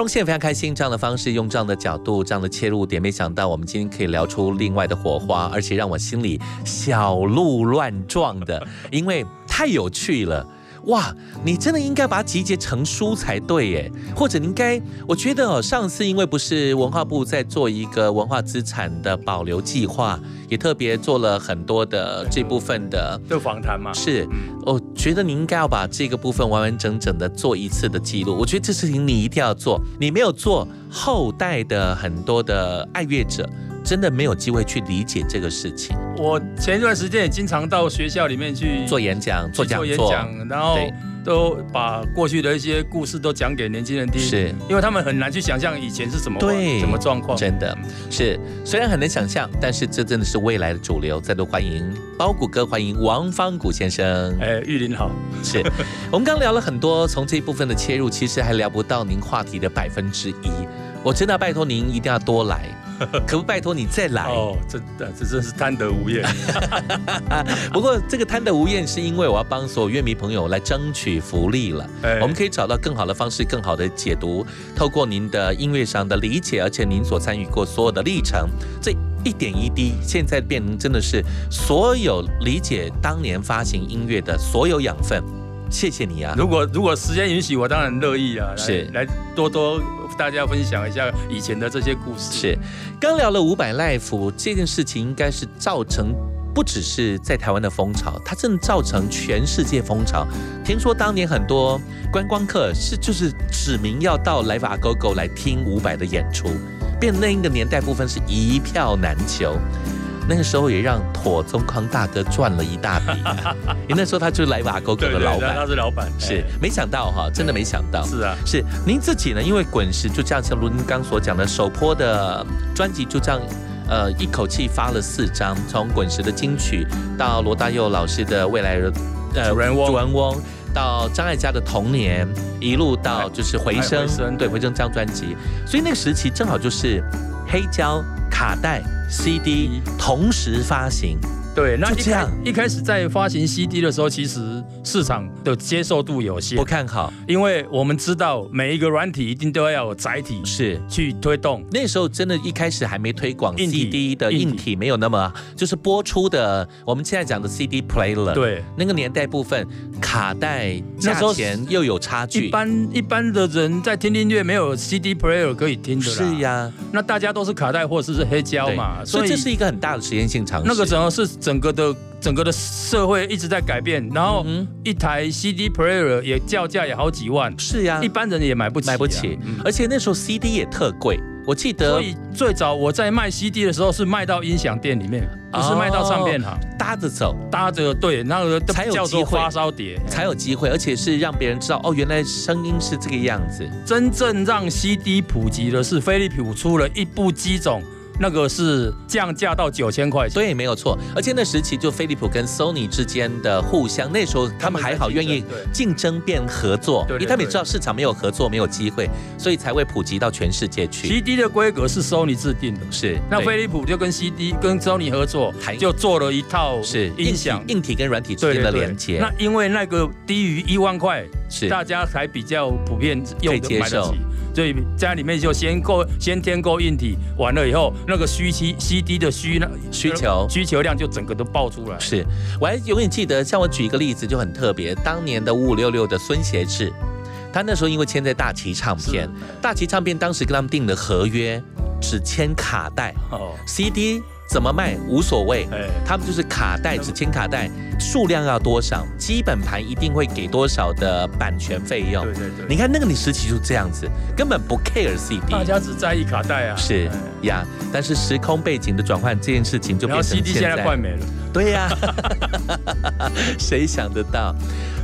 现在，非常开心，这样的方式，用这样的角度，这样的切入点，没想到我们今天可以聊出另外的火花，而且让我心里小鹿乱撞的，因为太有趣了。哇，你真的应该把它集结成书才对耶，或者你应该，我觉得哦，上次因为不是文化部在做一个文化资产的保留计划，也特别做了很多的这部分的就访谈嘛，是，我觉得你应该要把这个部分完完整整的做一次的记录。我觉得这事情你一定要做，你没有做，后代的很多的爱乐者真的没有机会去理解这个事情。我前一段时间也经常到学校里面去做演讲、做讲座，然后都把过去的一些故事都讲给年轻人听，是因为他们很难去想象以前是怎么对什么状况。真的是，虽然很难想象，但是这真的是未来的主流。再度欢迎包谷哥，欢迎王方谷先生。哎，玉林好，是我们刚聊了很多，从这一部分的切入，其实还聊不到您话题的百分之一。我真的拜托您一定要多来，[LAUGHS] 可不拜托你再来？哦，真的这真是贪得无厌。[LAUGHS] 不过这个贪得无厌，是因为我要帮所有乐迷朋友来争取福利了。哎我们可以找到更好的方式，更好的解读，透过您的音乐上的理解，而且您所参与过所有的历程，这一点一滴，现在变成真的是所有理解当年发行音乐的所有养分。谢谢你啊！如果如果时间允许，我当然乐意啊，来是来多多大家分享一下以前的这些故事。是，刚聊了五百 life 这件事情，应该是造成不只是在台湾的风潮，它正造成全世界风潮。听说当年很多观光客是就是指名要到 Live a Go Go 来听伍佰的演出，变那一个年代部分是一票难求。那个时候也让妥宗康大哥赚了一大笔、啊，因为那时候他就是来瓦对对的老板，他是老板，是哎。没想到哈，真的没想到。是啊，是您自己呢？因为滚石就这样，像卢您刚所讲的，首播的专辑就这样，呃，一口气发了四张，从滚石的金曲到罗大佑老师的未来人呃主人翁。主人翁，到张艾嘉的童年，一路到就是回声，哎回声对。回声这张专辑，所以那个时期正好就是黑胶、卡带、CD 同时发行。对，那一开就这样一开始在发行 CD 的时候，其实市场的接受度有限，不看好，因为我们知道每一个软体一定都要有载体是去推动。那时候真的，一开始还没推广 CD 的硬体，没有那么就是播出的。我们现在讲的 CD player，对，那个年代部分，卡带价那时候钱又有差距一。般一般的人在听音乐没有 CD player 可以听的啦，是呀，那大家都是卡带或者是黑胶嘛，所以这是一个很大的实验性尝试。那个整个是整个的整个的社会一直在改变，然后嗯一台 CD player 也叫价也好几万，是呀，一般人也买不起啊，买不起，而且那时候 CD 也特贵。我记得所以最早我在卖 CD 的时候是卖到音响店里面，不是卖到唱片行，搭着走，搭着对，那个才有叫做机会发烧碟，才有机会，而且是让别人知道哦，原来声音是这个样子。真正让 CD 普及的是飞利浦出了一部机种。那个是降价到九千块钱，对，没有错。而且那时期就飞利浦跟 Sony 之间的互相，那时候他们还好愿意竞争变合作，因为他们也知道市场没有合作没有机会，所以才会普及到全世界去。CD 的规格是 Sony 制定的，是那飞利浦就跟 CD 跟 Sony 合作，就做了一套是音响硬体跟软体之间的连接。那因为那个低于一万块，是大家才比较普遍用接受的买得起。所以家里面就先购先添购硬体，完了以后那个需期 CD 的需那需求需求量就整个都爆出来。是，我还永远记得，像我举一个例子就很特别，当年的五五六六的孙协志，他那时候因为签在大旗唱片，大旗唱片当时跟他们订的合约只签卡带、哦 CD。怎么卖无所谓，哎，他们就是卡带只签卡带，数量要多少，基本盘一定会给多少的版权费用。对对对，你看那个你时期就这样子，根本不 care CD，大家只在意卡带啊，是呀，但是时空背景的转换这件事情就变成 CD 现在快没了，对呀、[LAUGHS] 谁想得到？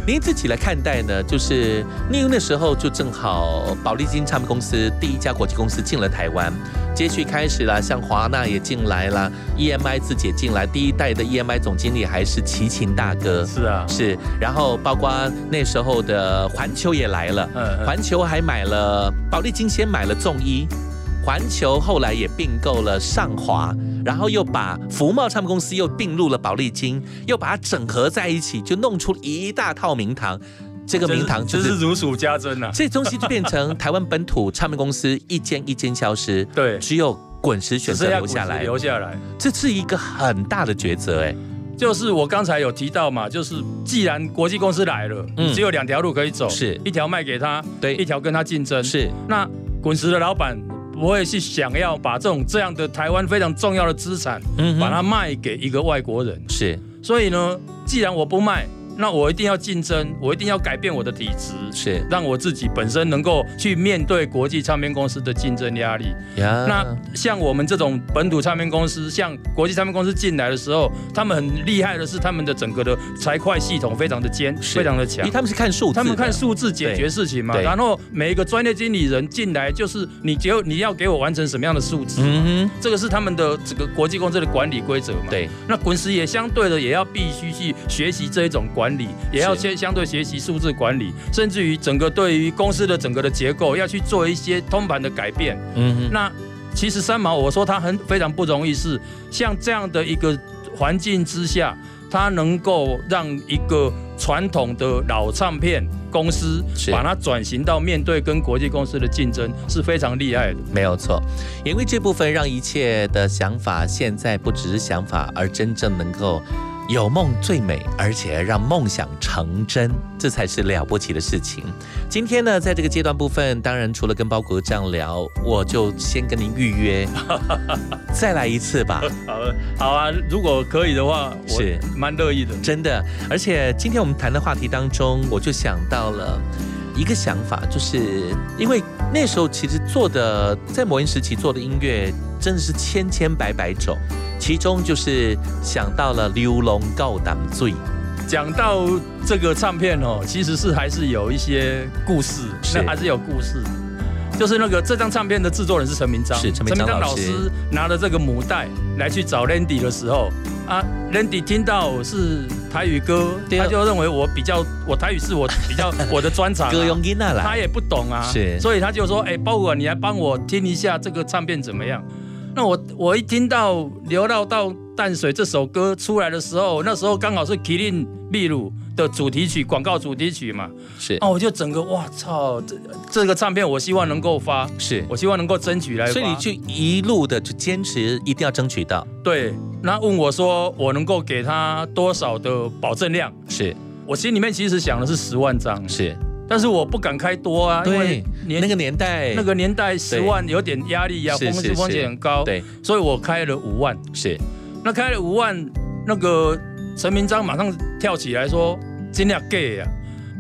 您自己来看待呢？就是因为那时候就正好宝丽金唱片公司第一家国际公司进了台湾，接续开始了，像华纳也进来了，EMI 自己也进来，第一代的 EMI 总经理还是齐秦大哥，是啊，是，然后包括那时候的环球也来了，环球还买了宝丽金，先买了众一，环球后来也并购了上华，然后又把福茂唱片公司又并入了宝丽金，又把它整合在一起，就弄出一大套名堂。这个名堂就就是是如数家珍啊，这东西就变成台湾本土唱片公司一间一间消失，[LAUGHS] 对，只有滚石选择留下来，留下来，这是一个很大的抉择，哎，就是我刚才有提到嘛，就是既然国际公司来了，嗯。只有两条路可以走，是。一条卖给他，对。一条跟他竞争。是。那滚石的老板不会去想要把这种这样的台湾非常重要的资产，嗯把它卖给一个外国人。是所以呢，既然我不卖，那我一定要竞争，我一定要改变我的体质，是让我自己本身能够去面对国际唱片公司的竞争压力。呀那像我们这种本土唱片公司，像国际唱片公司进来的时候，他们很厉害的是他们的整个的财会系统非常的尖，非常的强因为。他们是看数字，他们看数字解决事情嘛，然后每一个专业经理人进来，就是你只有你要给我完成什么样的数字，嗯哼这个是他们的这个国际公司的管理规则嘛。对，那滚石也相对的也要必须去学习这一种管理，也要是先相对学习数字管理，甚至于整个对于公司的整个的结构要去做一些通盘的改变。嗯哼，那其实三毛，我说他很非常不容易，是像这样的一个环境之下，他能够让一个传统的老唱片公司把它转型到面对跟国际公司的竞争，是非常厉害的。没有错，因为这部分让一切的想法现在不只是想法，而真正能够有梦最美，而且让梦想成真，这才是了不起的事情。今天呢，在这个阶段部分，当然除了跟包国这样聊，我就先跟您预约，[LAUGHS] 再来一次吧。好，好啊，如果可以的话，我是蛮乐意的。真的，而且今天我们谈的话题当中，我就想到了一个想法，就是因为那时候其实做的在某音时期做的音乐真的是千千百百种，其中就是想到了《流龙告胆醉》，讲到这个唱片哦，其实是还是有一些故事，是。那还是有故事。就是那个这张唱片的制作人是陈明章，是陈明章老师。老师拿了这个母带来去找 Landy 的时候，啊，Landy 听到是台语歌，他就认为我比较我台语是我比较 [LAUGHS] 我的专长、啊，歌用音啊啦。他也不懂啊，是。所以他就说，哎、包括你来帮我听一下这个唱片怎么样？那我我一听到《流浪到淡水》这首歌出来的时候，那时候刚好是麒麟秘鲁的主题曲，广告主题曲嘛，是。那，我就整个哇操，这这个唱片我希望能够发，是，我希望能够争取来，所以你就一路的就坚持一定要争取到，对，那问我说我能够给他多少的保证量？是。我心里面其实想的是十万张，是，但是我不敢开多啊，因为，年那个年代那个年代十万有点压力呀、风风险很高，对，所以我开了五万。是，那开了五万，那个陈明章马上跳起来说：“尽量给呀！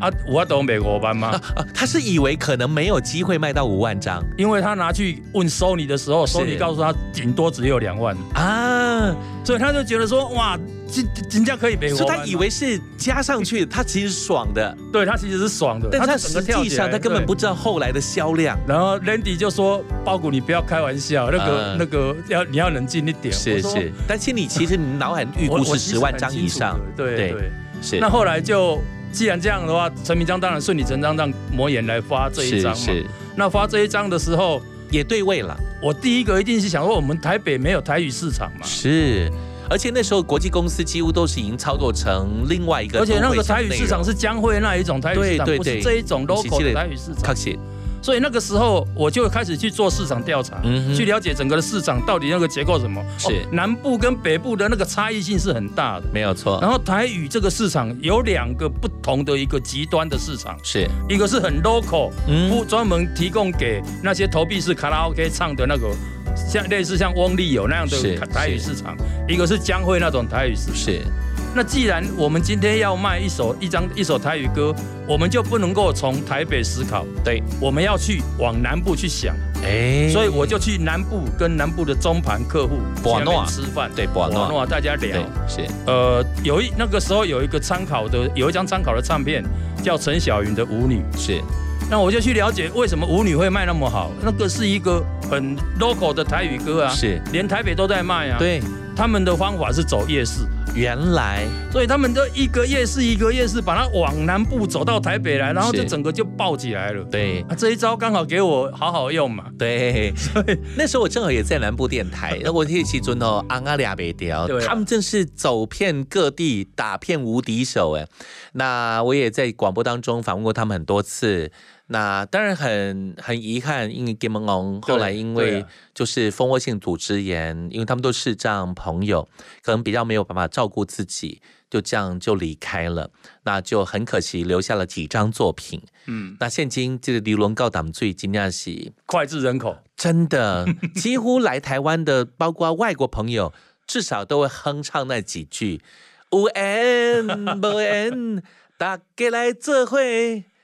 啊，我懂美国班吗？啊，他是以为可能没有机会卖到五万张。因为他拿去问 Sony 的时候是，Sony 告诉他顶多只有两万，啊，所以他就觉得说：哇，人人家可以美国班吗，所以他以为是加上去，他其实爽的，对他其实是爽的，但他就整个实际上他根本不知道后来的销量。然后 Landy 就说：“包谷，你不要开玩笑，那个、嗯那个要你要冷静一点。”是我说是，但心里其实你脑海 [LAUGHS] 预估是十万张以上，对对对。是。那后来就既然这样的话，陈明章当然顺理成章让魔岩来发这一张嘛。是是。那发这一张的时候，也对位了，我第一个一定是想说，我们台北没有台语市场嘛，是。而且那时候国际公司几乎都是已经操作成另外一个而且那个台语市场是江会那一种台语市场，不是这一种 local 的台语市场。所以那个时候我就开始去做市场调查，嗯去了解整个的市场到底那个结构什么。是哦南部跟北部的那个差异性是很大的。没有错然，后台语这个市场有两个不同的一个极端的市场，是一个是很 local，嗯不专门提供给那些投币式卡拉 OK 唱的那个像类似像翁立友那样的台台语市场，一个是江蕙那种台语市场。是。那既然我们今天要卖一首一张一首台语歌，我们就不能够从台北思考，对，我们要去往南部去想。哎。所以我就去南部跟南部的中盘客户吃饭，对博诺。诺大家聊。是。呃，有一那个时候有一个参考的，有一张参考的唱片叫陈小云的《舞女》，是。那我就去了解为什么《舞女》会卖那么好。那个是一个很 local 的台语歌啊，是。连台北都在卖啊。对，他们的方法是走夜市，原来，所以他们就一个夜市一个夜市，把它往南部走到台北来，然后是就整个就爆起来了。对啊，这一招刚好给我好好用嘛。[LAUGHS] 对，那时候我正好也在南部电台，[LAUGHS] 那我记得其中哦，昂阿俩北调他们正是走遍各地，打遍无敌手哎。那我也在广播当中访问过他们很多次。那当然很很遗憾，因为 Game On 后来因为就是蜂窝性组织炎，因为他们都是这样朋友，可能比较没有办法照顾自己，就这样就离开了。那就很可惜，留下了几张作品。嗯，那现今这个刘伦告党最惊讶是脍炙人口，真的，几乎来台湾的，包括外国朋友，至少都会哼唱那几句。有缘无缘，大家来做伙，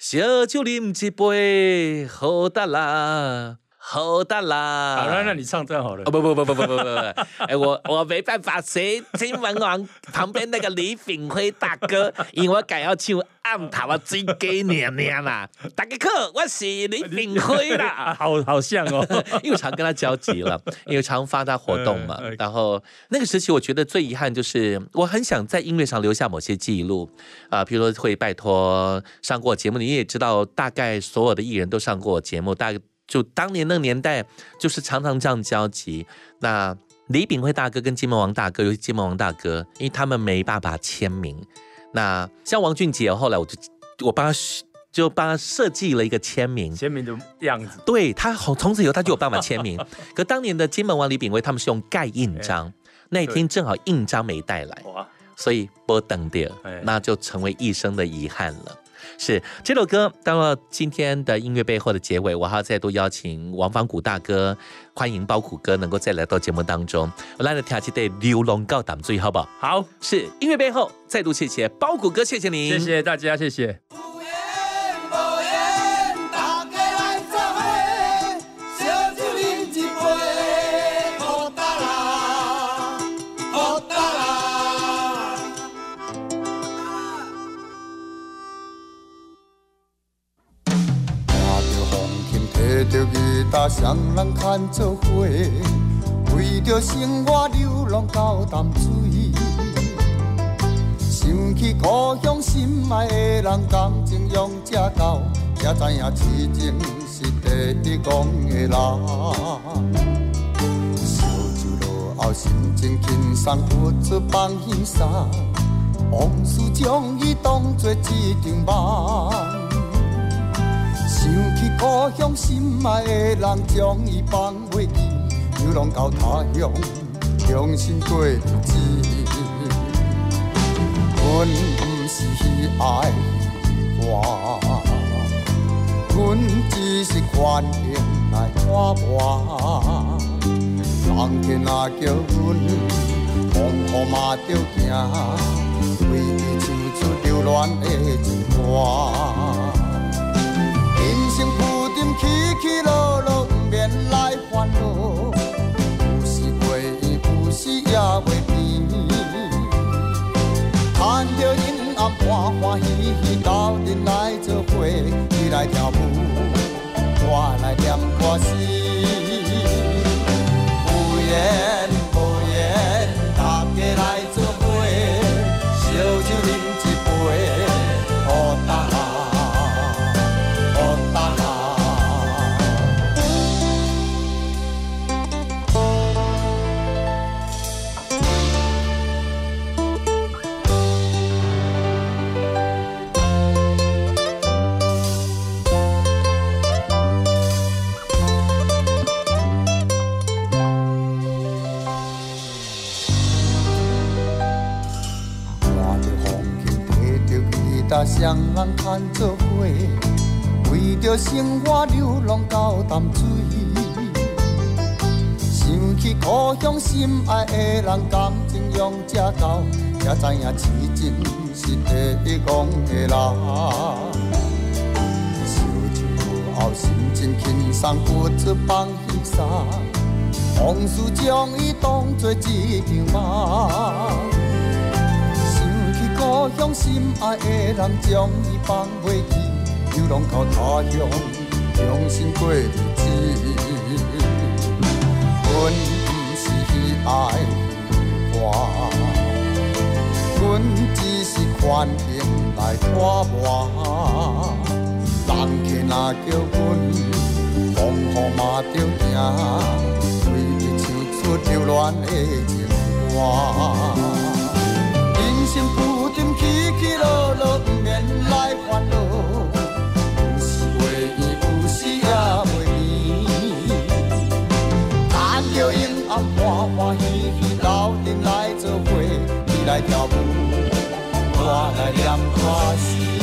小酒啉一杯，好得啦，好的啦。好了，那你唱这样好了。哦、不不不不不不不不，哎、我 [LAUGHS] 我没办法，谁金文王旁边那个李炳辉大哥，因为我改要唱暗头啊，最给娘娘啦。大家好，我是李炳辉啦。[LAUGHS] 好好像哦，[LAUGHS] 因为常跟他交集了，因为常发他活动嘛。然后那个时期，我觉得最遗憾就是，我很想在音乐上留下某些记录啊、譬如说会拜托上过节目，你也知道，大概所有的艺人都上过节目，大概。就当年那个年代，就是常常这样交集。那李炳辉大哥跟金门王大哥，尤其金门王大哥，因为他们没办法签名。那像王俊杰，后来我就我帮他就帮他设计了一个签名，签名的样子。对他好，从此以后他就有办法签名。可当年的金门王李炳辉他们是用盖印章，那一天正好印章没带来，哇，所以不等掉哎，那就成为一生的遗憾了。是这首歌到了今天的音乐背后的结尾，我还要再度邀请王方谷大哥，欢迎包谷哥能够再来到节目当中。我来了听起对流浪告胆最，好不好？好，是音乐背后再度谢谢包谷哥，谢谢您，谢谢大家，谢谢。着吉他，双人牵做伙，为着生活流浪到淡水。想起故乡心爱的人，感情用这到，才知影痴情是第一讲的人。烧酒落后，心情轻松，不出放轻松，往事将伊当作一场梦。想起故乡心爱。的人，将伊放袂记，流浪到他乡，重新过日子。阮不是爱。我，阮只是愿意来看我。人天若叫阮，风雨嘛着行，为伊唱出流浪的情歌。人生浮沉起起落落，不免来烦恼。有时过圆，有时也袂甜。看着阴暗欢欢喜喜，斗阵来做伙，你来跳舞，我来念歌词。有缘牵做伙，为着生活流浪到淡水。想起故乡心爱的人，感情用这厚，才知影痴情是第一讲的人。烧酒后心情轻松，不出放轻松，往事将伊当作一场梦。想起故乡心爱的人，将伊放袂记，流浪到他乡，重新过日子。阮不是爱花，阮只是权衡来拖磨。人客若叫阮，风雨嘛着行，为着唱出流恋的情歌。来跳舞我来念歌词